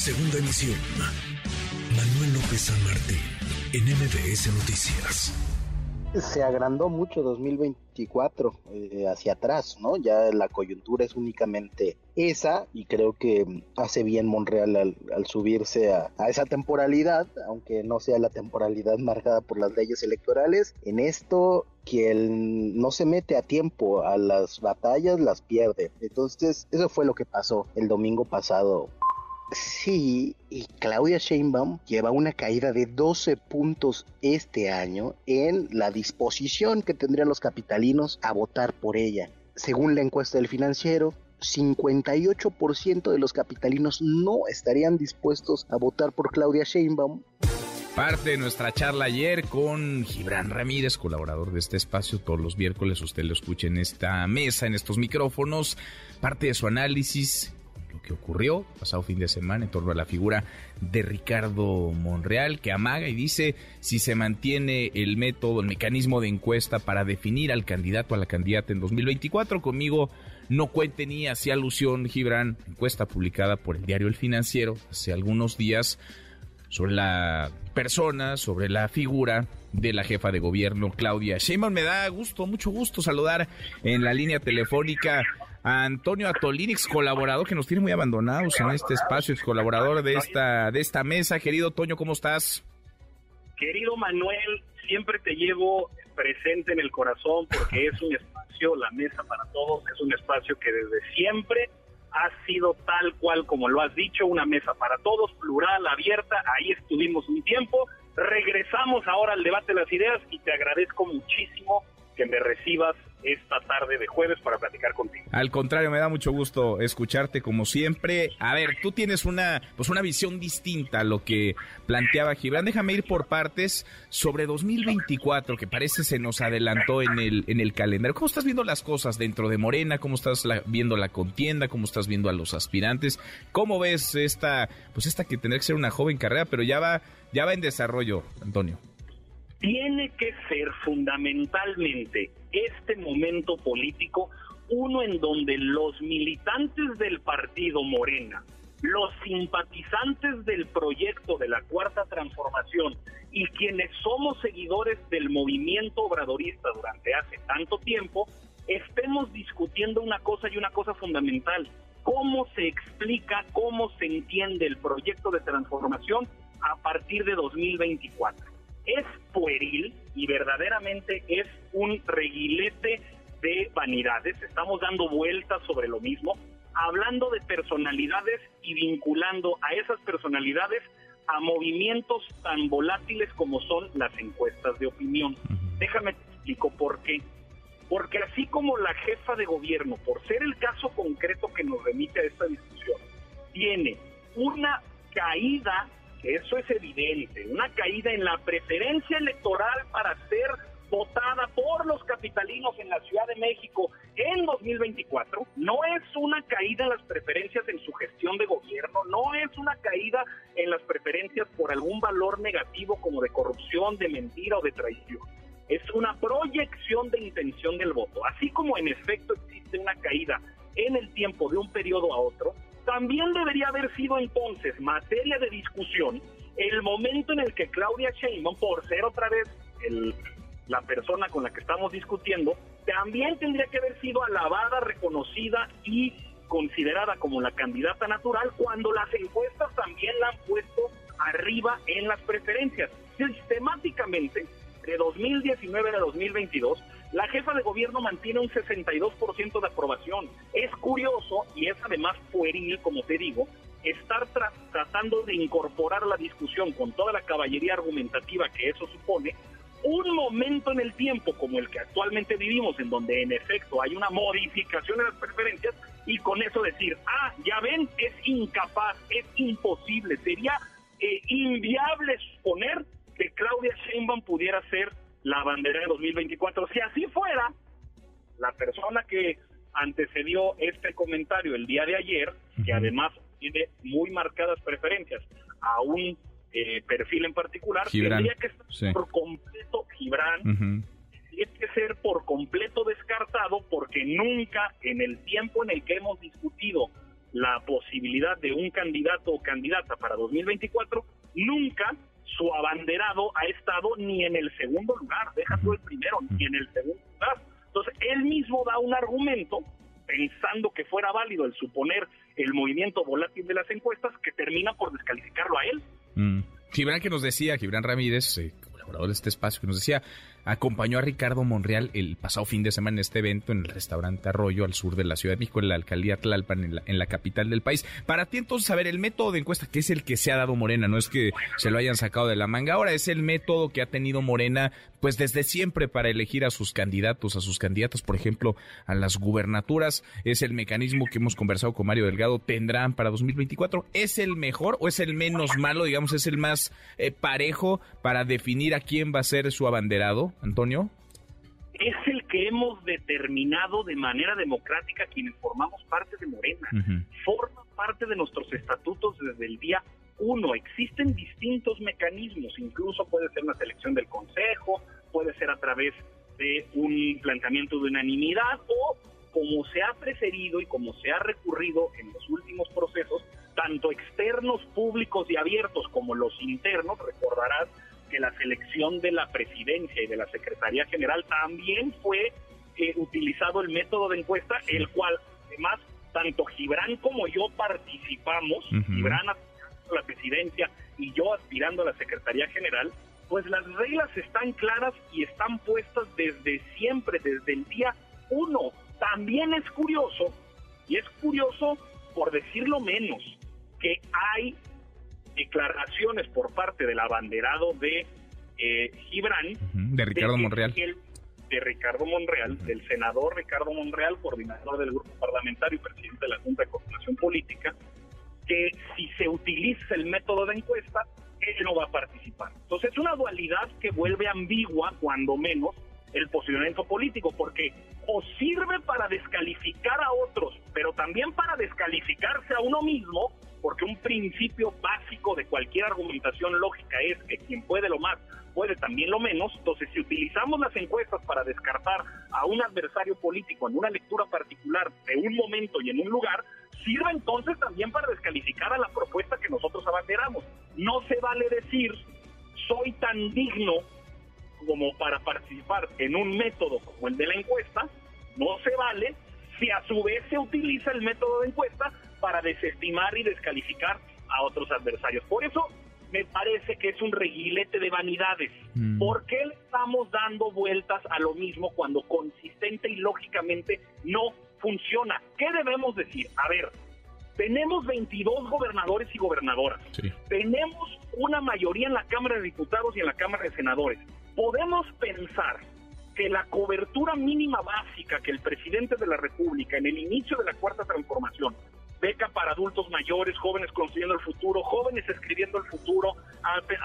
Segunda emisión. Manuel López San Martín, en MBS Noticias. Se agrandó mucho 2024 eh, hacia atrás, ¿no? Ya la coyuntura es únicamente esa y creo que hace bien Monreal al, subirse a, a, esa temporalidad, aunque no sea la temporalidad marcada por las leyes electorales. En esto, quien no se mete a tiempo a las batallas las pierde. Entonces, eso fue lo que pasó el domingo pasado Sí, y Claudia Sheinbaum lleva una caída de 12 puntos este año en la disposición que tendrían los capitalinos a votar por ella. Según la encuesta del financiero, 58% de los capitalinos no estarían dispuestos a votar por Claudia Sheinbaum. Parte de nuestra charla ayer con Gibran Ramírez, colaborador de este espacio. Todos los miércoles usted lo escucha en esta mesa, en estos micrófonos. Parte de su análisis lo que ocurrió pasado fin de semana en torno a la figura de Ricardo Monreal, que amaga y dice si se mantiene el método, el mecanismo de encuesta para definir al candidato a la candidata en 2024. Conmigo no cuente ni hacía alusión, Gibran, encuesta publicada por el diario El Financiero hace algunos días sobre la persona, sobre la figura de la jefa de gobierno, Claudia Sheinbaum. Me da gusto, mucho gusto saludar en la línea telefónica a Antonio Atolín, ex colaborador que nos tiene muy abandonados en este espacio, ex colaborador de esta, de esta mesa. Querido Toño, ¿cómo estás? Querido Manuel, siempre te llevo presente en el corazón porque es un espacio, la mesa para todos, es un espacio que desde siempre ha sido tal cual como lo has dicho, una mesa para todos, plural, abierta, ahí estuvimos un tiempo, regresamos ahora al debate de las ideas y te agradezco muchísimo que me recibas esta tarde de jueves para platicar contigo. Al contrario, me da mucho gusto escucharte como siempre. A ver, tú tienes una pues una visión distinta a lo que planteaba Gibran. Déjame ir por partes sobre 2024, que parece se nos adelantó en el en el calendario. ¿Cómo estás viendo las cosas dentro de Morena? ¿Cómo estás viendo la contienda? ¿Cómo estás viendo a los aspirantes? ¿Cómo ves esta pues esta que tendrá que ser una joven carrera, pero ya va ya va en desarrollo, Antonio? Tiene que ser fundamentalmente este momento político uno en donde los militantes del partido Morena, los simpatizantes del proyecto de la Cuarta Transformación y quienes somos seguidores del movimiento obradorista durante hace tanto tiempo, estemos discutiendo una cosa y una cosa fundamental, cómo se explica, cómo se entiende el proyecto de transformación a partir de 2024 es pueril y verdaderamente es un reguilete de vanidades. Estamos dando vueltas sobre lo mismo, hablando de personalidades y vinculando a esas personalidades a movimientos tan volátiles como son las encuestas de opinión. Déjame te explico por qué. Porque así como la jefa de gobierno, por ser el caso concreto que nos remite a esta discusión, tiene una caída eso es evidente, una caída en la preferencia electoral para ser votada por los capitalinos en la Ciudad de México en 2024 no es una caída en las preferencias en su gestión de gobierno, no es una caída en las preferencias por algún valor negativo como de corrupción, de mentira o de traición. Es una proyección de intención del voto. Así como en efecto existe una caída en el tiempo de un periodo a otro, también debería haber sido entonces materia de discusión el momento en el que Claudia Sheinbaum, por ser otra vez la persona con la que estamos discutiendo, también tendría que haber sido alabada, reconocida y considerada como la candidata natural cuando las encuestas también la han puesto arriba en las preferencias. Sistemáticamente, de 2019 a 2022, la jefa de gobierno mantiene un 62% de aprobación. Es curioso y es además pueril, como te digo, estar tratando de incorporar la discusión con toda la caballería argumentativa que eso supone, un momento en el tiempo como el que actualmente vivimos, en donde en efecto hay una modificación en las preferencias, y con eso decir, ah, ya ven, es incapaz, es imposible, sería eh, inviable suponer que Claudia Sheinbaum pudiera ser la bandera de 2024. Si así fuera, la persona que antecedió este comentario el día de ayer, que además tiene muy marcadas preferencias a un eh, perfil en particular, tendría que ser por completo Gibran, tiene que ser por completo descartado porque nunca en el tiempo en el que hemos discutido la posibilidad de un candidato o candidata para 2024, nunca su abanderado ha estado ni en el segundo lugar, deja tú el primero, ni en el segundo lugar. Entonces, él mismo da un argumento, pensando que fuera válido el suponer el movimiento volátil de las encuestas, que termina por descalificarlo a él. Mm. Gibran que nos decía, Ramírez, eh, colaborador de este espacio, que nos decía, acompañó a Ricardo Monreal el pasado fin de semana en este evento en el restaurante Arroyo al sur de la Ciudad de México, en la alcaldía Tlalpan, en la, en la capital del país. Para ti entonces, a ver, el método de encuesta, que es el que se ha dado Morena, no es que se lo hayan sacado de la manga, ahora es el método que ha tenido Morena, pues desde siempre para elegir a sus candidatos, a sus candidatas, por ejemplo, a las gubernaturas, es el mecanismo que hemos conversado con Mario Delgado, tendrán para 2024, ¿es el mejor o es el menos malo, digamos, es el más eh, parejo para definir a quién va a ser su abanderado? Antonio? Es el que hemos determinado de manera democrática quienes formamos parte de Morena. Forma parte de nuestros estatutos desde el día uno. Existen distintos mecanismos, incluso puede ser una selección del Consejo, puede ser a través de un planteamiento de unanimidad o como se ha preferido y como se ha recurrido en los últimos procesos, tanto externos, públicos y abiertos como los internos, recordarás que la selección de la presidencia y de la Secretaría General también fue eh, utilizado el método de encuesta, el cual además tanto Gibran como yo participamos, Gibran aspirando a la presidencia y yo aspirando a la Secretaría General, pues las reglas están claras y están puestas desde siempre, desde el día uno. También es curioso, y es curioso por decirlo menos, que hay declaraciones por parte del abanderado de eh, Gibran. de Ricardo Monreal. de Ricardo Monreal, del senador Ricardo Monreal, coordinador del grupo parlamentario y presidente de la Junta de Coordinación Política, que si se utiliza el método de encuesta, él no va a participar. Entonces es una dualidad que vuelve ambigua, cuando menos, el posicionamiento político, porque o sirve para descalificar a otros, pero también para descalificarse a uno mismo, porque un principio básico de cualquier argumentación lógica es que quien puede lo más puede también lo menos, entonces si utilizamos las encuestas para descartar a un adversario político en una lectura particular de un momento y en un lugar, sirve entonces también para descalificar a la propuesta que nosotros abanderamos. No se vale decir soy tan digno como para participar en un método como el de la encuesta, no se vale. Si a su vez se utiliza el método de encuesta para desestimar y descalificar a otros adversarios. Por eso me parece que es un reguilete de vanidades. Mm. ¿Por qué le estamos dando vueltas a lo mismo cuando consistente y lógicamente no funciona? ¿Qué debemos decir? A ver, tenemos 22 gobernadores y gobernadoras. Tenemos una mayoría en la Cámara de Diputados y en la Cámara de Senadores. Podemos pensar que la cobertura mínima básica que el presidente de la República en el inicio de la cuarta transformación beca para adultos mayores, jóvenes construyendo el futuro, jóvenes escribiendo el futuro,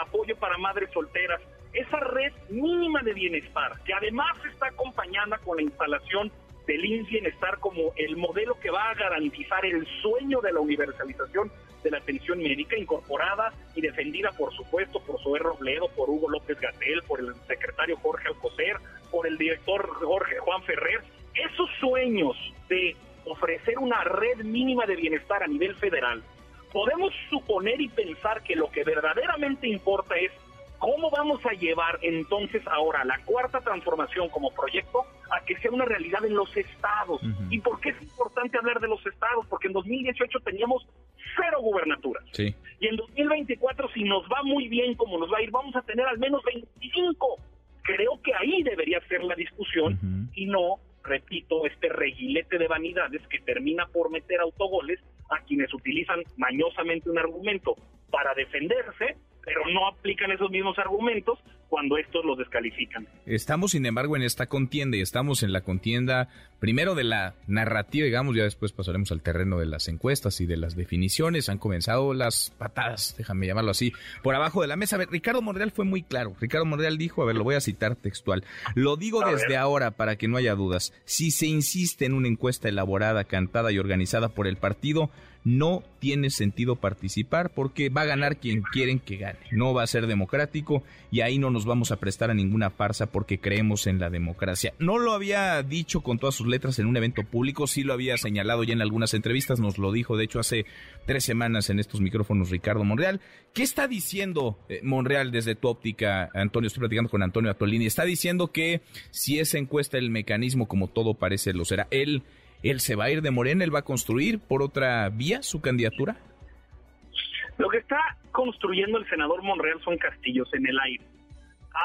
apoyo para madres solteras. Esa red mínima de bienestar, que además está acompañada con la instalación del INS Bienestar como el modelo que va a garantizar el sueño de la universalización de la atención médica incorporada y defendida, por supuesto, por Zoé Robledo, por Hugo López Gatel, por el secretario Jorge Alcocer, por el director Jorge Juan Ferrer. Esos sueños de ofrecer una red mínima de bienestar a nivel federal, podemos suponer y pensar que lo que verdaderamente importa es cómo vamos a llevar entonces ahora la cuarta transformación como proyecto a que sea una realidad en los estados. ¿Y por qué es importante hablar de los estados? Porque en 2018 teníamos cero gubernaturas. Y en 2024, si nos va muy bien como nos va a ir, vamos a tener al menos 25. Creo que ahí debería ser la discusión y no repito, este reguilete de vanidades que termina por meter autogoles a quienes utilizan mañosamente un argumento para defenderse, pero no aplican esos mismos argumentos cuando estos los descalifican. Estamos, sin embargo, en esta contienda y estamos en la contienda primero de la narrativa, digamos, ya después pasaremos al terreno de las encuestas y de las definiciones. Han comenzado las patadas, déjame llamarlo así, por abajo de la mesa. A ver, Ricardo Monreal fue muy claro. Ricardo Monreal dijo, a ver, lo voy a citar textual. Lo digo desde ahora para que no haya dudas. Si se insiste en una encuesta elaborada, cantada y organizada por el partido, no tiene sentido participar porque va a ganar quien quieren que gane. No va a ser democrático y ahí no nos vamos a prestar a ninguna farsa porque creemos en la democracia. No lo había dicho con todas sus letras en un evento público, sí lo había señalado ya en algunas entrevistas, nos lo dijo de hecho hace tres semanas en estos micrófonos Ricardo Monreal. ¿Qué está diciendo eh, Monreal desde tu óptica, Antonio? Estoy platicando con Antonio Atolini. Está diciendo que si esa encuesta, el mecanismo como todo parece lo será, él ¿Él se va a ir de Morena? ¿Él va a construir por otra vía su candidatura? Lo que está construyendo el senador Monreal son castillos en el aire.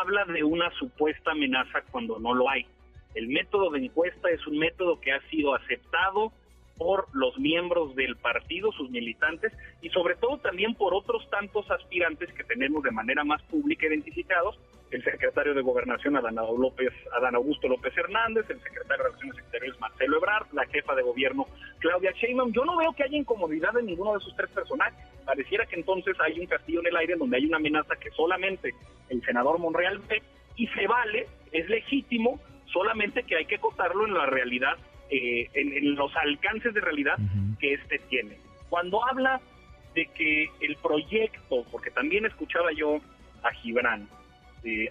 Habla de una supuesta amenaza cuando no lo hay. El método de encuesta es un método que ha sido aceptado por los miembros del partido, sus militantes, y sobre todo también por otros tantos aspirantes que tenemos de manera más pública identificados, el secretario de Gobernación Adán, López, Adán Augusto López Hernández, el secretario de Relaciones Exteriores Marcelo Ebrard, la jefa de gobierno Claudia Sheinbaum. Yo no veo que haya incomodidad en ninguno de esos tres personajes. Pareciera que entonces hay un castillo en el aire donde hay una amenaza que solamente el senador Monreal ve y se vale, es legítimo, solamente que hay que acotarlo en la realidad, eh, en, los alcances de realidad que éste tiene. Cuando habla de que el proyecto, porque también escuchaba yo a Gibran,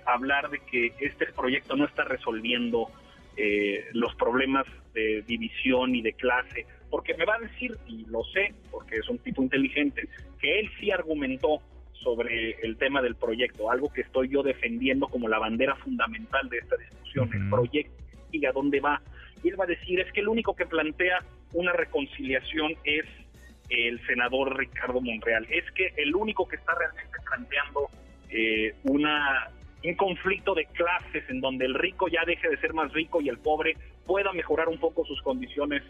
hablar de que este proyecto no está resolviendo eh, los problemas de división y de clase, porque me va a decir, y lo sé, porque es un tipo inteligente, que él sí argumentó sobre el tema del proyecto, algo que estoy yo defendiendo como la bandera fundamental de esta discusión, el proyecto y a dónde va. Y él va a decir, es que el único que plantea una reconciliación es el senador Ricardo Monreal, es que el único que está realmente planteando eh, una un conflicto de clases en donde el rico ya deje de ser más rico y el pobre pueda mejorar un poco sus condiciones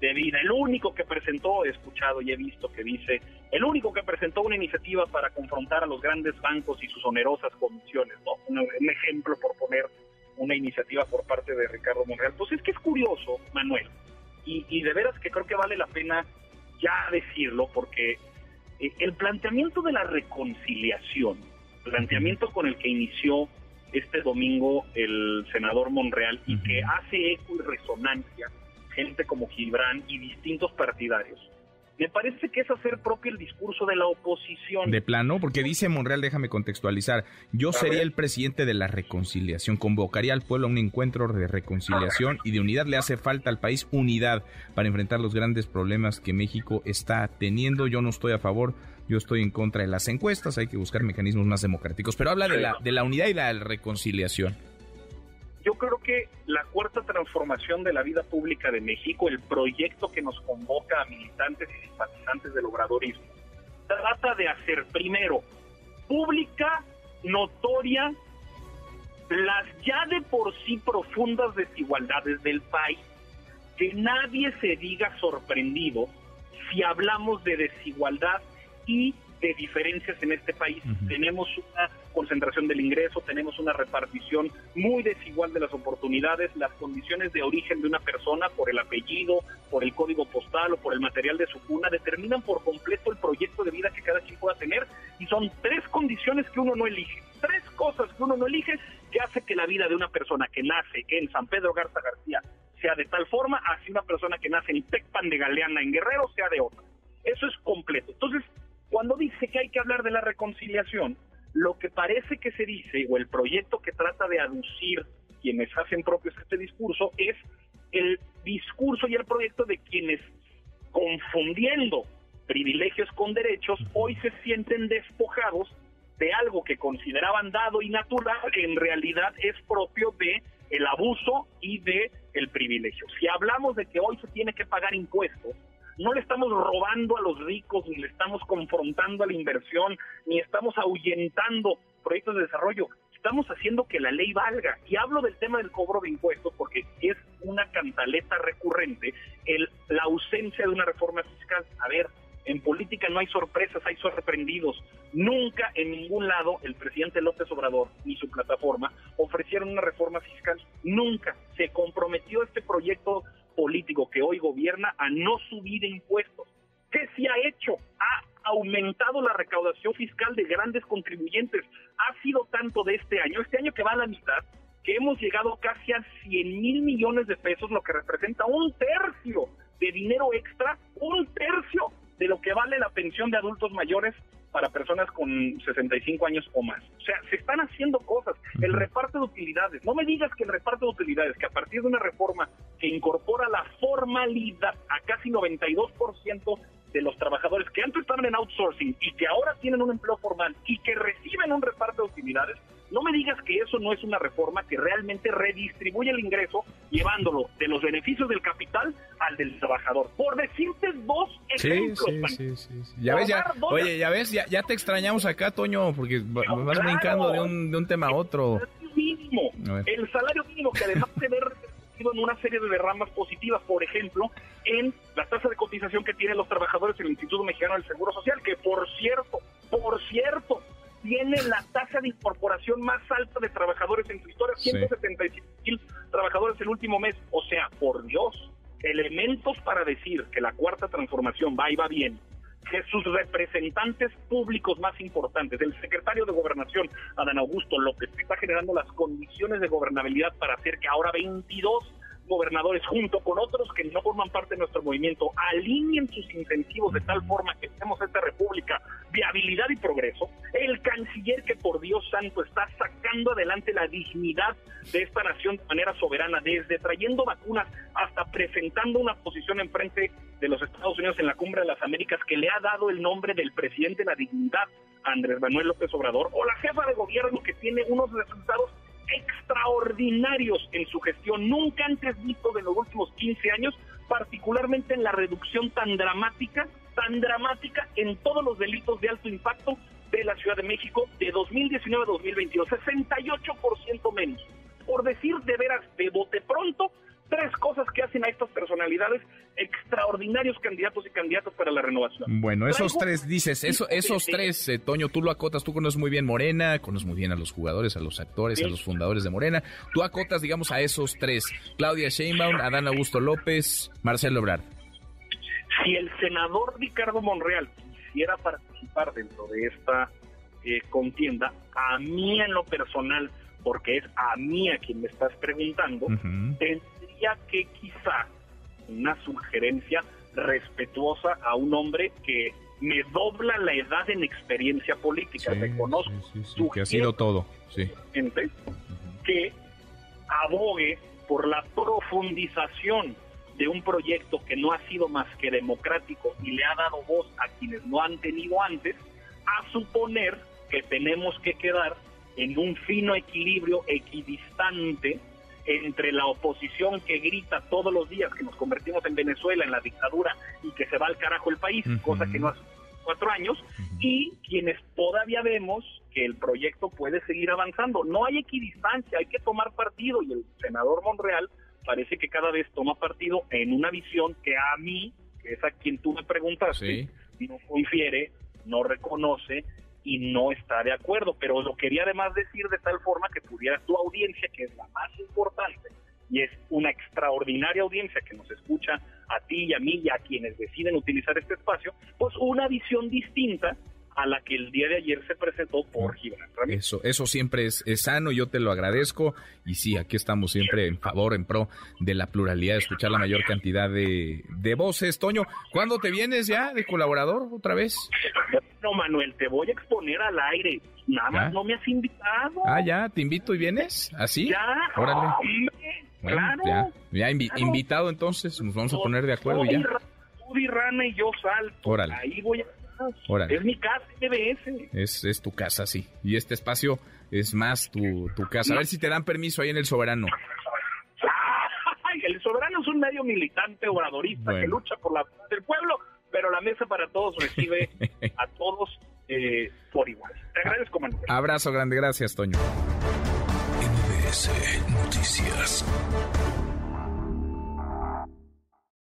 de vida. El único que presentó, he escuchado y he visto que dice, el único que presentó una iniciativa para confrontar a los grandes bancos y sus onerosas comisiones, ¿no? Un, ejemplo por poner una iniciativa por parte de Ricardo Monreal. Pues es que es curioso, Manuel, y, y de veras que creo que vale la pena ya decirlo, porque eh, el planteamiento de la reconciliación, planteamiento con el que inició este domingo el senador Monreal y que hace eco y resonancia gente como Gibran y distintos partidarios. Me parece que es hacer propio el discurso de la oposición. De plano, porque dice Monreal, déjame contextualizar, yo sería el presidente de la reconciliación, convocaría al pueblo a un encuentro de reconciliación y de unidad. Le hace falta al país unidad para enfrentar los grandes problemas que México está teniendo. Yo no estoy a favor yo estoy en contra de las encuestas, hay que buscar mecanismos más democráticos, pero habla de la, de la unidad y la reconciliación. Yo creo que la cuarta transformación de la vida pública de México, el proyecto que nos convoca a militantes y simpatizantes del obradorismo, trata de hacer primero pública, notoria, las ya de por sí profundas desigualdades del país. Que nadie se diga sorprendido si hablamos de desigualdad y de diferencias en este país. Tenemos una concentración del ingreso, tenemos una repartición muy desigual de las oportunidades, las condiciones de origen de una persona por el apellido, por el código postal o por el material de su cuna determinan por completo el proyecto de vida que cada quien pueda tener y son tres condiciones que uno no elige, tres cosas que uno no elige que hace que la vida de una persona que nace en San Pedro Garza García sea de tal forma, así una persona que nace en Tecpan de Galeana en Guerrero sea de otra. Eso es completo. Entonces, cuando dice que hay que hablar de la reconciliación, lo que parece que se dice, o el proyecto que trata de aducir quienes hacen propios este discurso, es el discurso y el proyecto de quienes, confundiendo privilegios con derechos, hoy se sienten despojados de algo que consideraban dado y natural, en realidad es propio de el abuso y de el privilegio. Si hablamos de que hoy se tiene que pagar impuestos, no le estamos robando a los ricos, ni le estamos confrontando a la inversión, ni estamos ahuyentando proyectos de desarrollo. Estamos haciendo que la ley valga. Y hablo del tema del cobro de impuestos porque es una cantaleta recurrente el, la ausencia de una reforma fiscal. A ver, en política no hay sorpresas, hay sorprendidos. Nunca en ningún lado el presidente López Obrador ni su plataforma ofrecieron una reforma fiscal. Nunca se comprometió este proyecto político que hoy gobierna a no subir impuestos. ¿Qué se ha hecho? Ha aumentado la recaudación fiscal de grandes contribuyentes. Ha sido tanto de este año, este año que va a la mitad, que hemos llegado casi a 100 mil millones de pesos, lo que representa un tercio de dinero extra, un tercio de lo que vale la pensión de adultos mayores para personas con 65 años o más. O sea, se están haciendo cosas. El reparto de utilidades. No me digas que el reparto de utilidades, que a partir de una reforma que incorpora la formalidad a casi 92% de los trabajadores que antes estaban en outsourcing y que ahora tienen un empleo formal y que reciben un reparto de utilidades, no me digas que eso no es una reforma que realmente redistribuye el ingreso llevándolo de los beneficios del capital al del trabajador. Por decirte dos ejemplos. Sí, sí, sí, Ya ves, ya, oye, ya ves, ya, ya, te extrañamos acá, Toño, porque vas brincando de un, de un tema a otro. El salario mínimo, el salario mínimo que además de ver en una serie de derramas positivas, por ejemplo, en la tasa de cotización que tienen los trabajadores del Instituto Mexicano del Seguro Social, que por cierto, por cierto, tiene la tasa de incorporación más alta de trabajadores en su historia, 175 mil trabajadores el último mes. O sea, por Dios, elementos para decir que la cuarta transformación va y va bien, que sus representantes públicos más importantes, el secretario de Gobernación, Adán Augusto López, está generando las condiciones de gobernabilidad para hacer que ahora 22 gobernadores, junto con otros que no forman parte de nuestro movimiento, alineen sus incentivos de tal forma que tenemos esta república viabilidad y progreso, el canciller que por Dios santo está sacando adelante la dignidad de esta nación de manera soberana, desde trayendo vacunas hasta presentando una posición en frente de los Estados Unidos en la Cumbre de las Américas que le ha dado el nombre del presidente de la dignidad, Andrés Manuel López Obrador, o la jefa de gobierno que tiene unos resultados extraordinarios en su gestión, nunca antes visto de los últimos 15 años, particularmente en la reducción tan dramática, tan dramática en todos los delitos de alto impacto de la Ciudad de México de 2019 a 2022, 68% menos. Por decir de veras, de bote pronto, tres cosas que hacen a estas personalidades extraordinarios candidatos y candidatas para la renovación. Bueno, esos tres dices, eso, esos tres, eh, Toño, tú lo acotas, tú conoces muy bien Morena, conoces muy bien a los jugadores, a los actores, a los fundadores de Morena. Tú acotas, digamos, a esos tres, Claudia Sheinbaum, Adán Augusto López, Marcelo Ebrard. Si el senador Ricardo Monreal quisiera participar dentro de esta eh, contienda, a mí en lo personal, porque es a mí a quien me estás preguntando, que quizá una sugerencia respetuosa a un hombre que me dobla la edad en experiencia política. Sí, Reconozco que ha sido todo. Sí. Que abogue por la profundización de un proyecto que no ha sido más que democrático y le ha dado voz a quienes no han tenido antes, a suponer que tenemos que quedar en un fino equilibrio equidistante entre la oposición que grita todos los días que nos convertimos en Venezuela, en la dictadura y que se va al carajo el país, cosa que no hace cuatro años, y quienes todavía vemos que el proyecto puede seguir avanzando. No hay equidistancia, hay que tomar partido y el senador Monreal parece que cada vez toma partido en una visión que a mí, que es a quien tú me preguntaste, no confiere, no reconoce y no está de acuerdo, pero lo quería además decir de tal forma que pudiera tu audiencia, que es la más importante, y es una extraordinaria audiencia que nos escucha a ti y a mí y a quienes deciden utilizar este espacio, pues una visión distinta a la que el día de ayer se presentó por Gibran Eso, eso siempre es, sano, yo te lo agradezco y sí, aquí estamos siempre en favor, en pro de la pluralidad, de escuchar la mayor cantidad de, de voces. Toño, ¿cuándo te vienes ya de colaborador otra vez? No, Manuel, te voy a exponer al aire. Nada más no me has invitado. Ah, ya, te invito y vienes, así. Ya, órale. claro, ya, invitado entonces, nos vamos a poner de acuerdo ya. Rana y yo salto. Órale. Ahí voy a es mi casa, MBS. Es, es tu casa, sí. Y este espacio es más tu, tu casa. A ver si te dan permiso ahí en El Soberano. el Soberano es un medio militante obradorista que lucha por la del pueblo, pero la Mesa para Todos recibe a todos eh, por igual. Te agradezco, Manuel. Abrazo grande, gracias, Toño. MBS Noticias.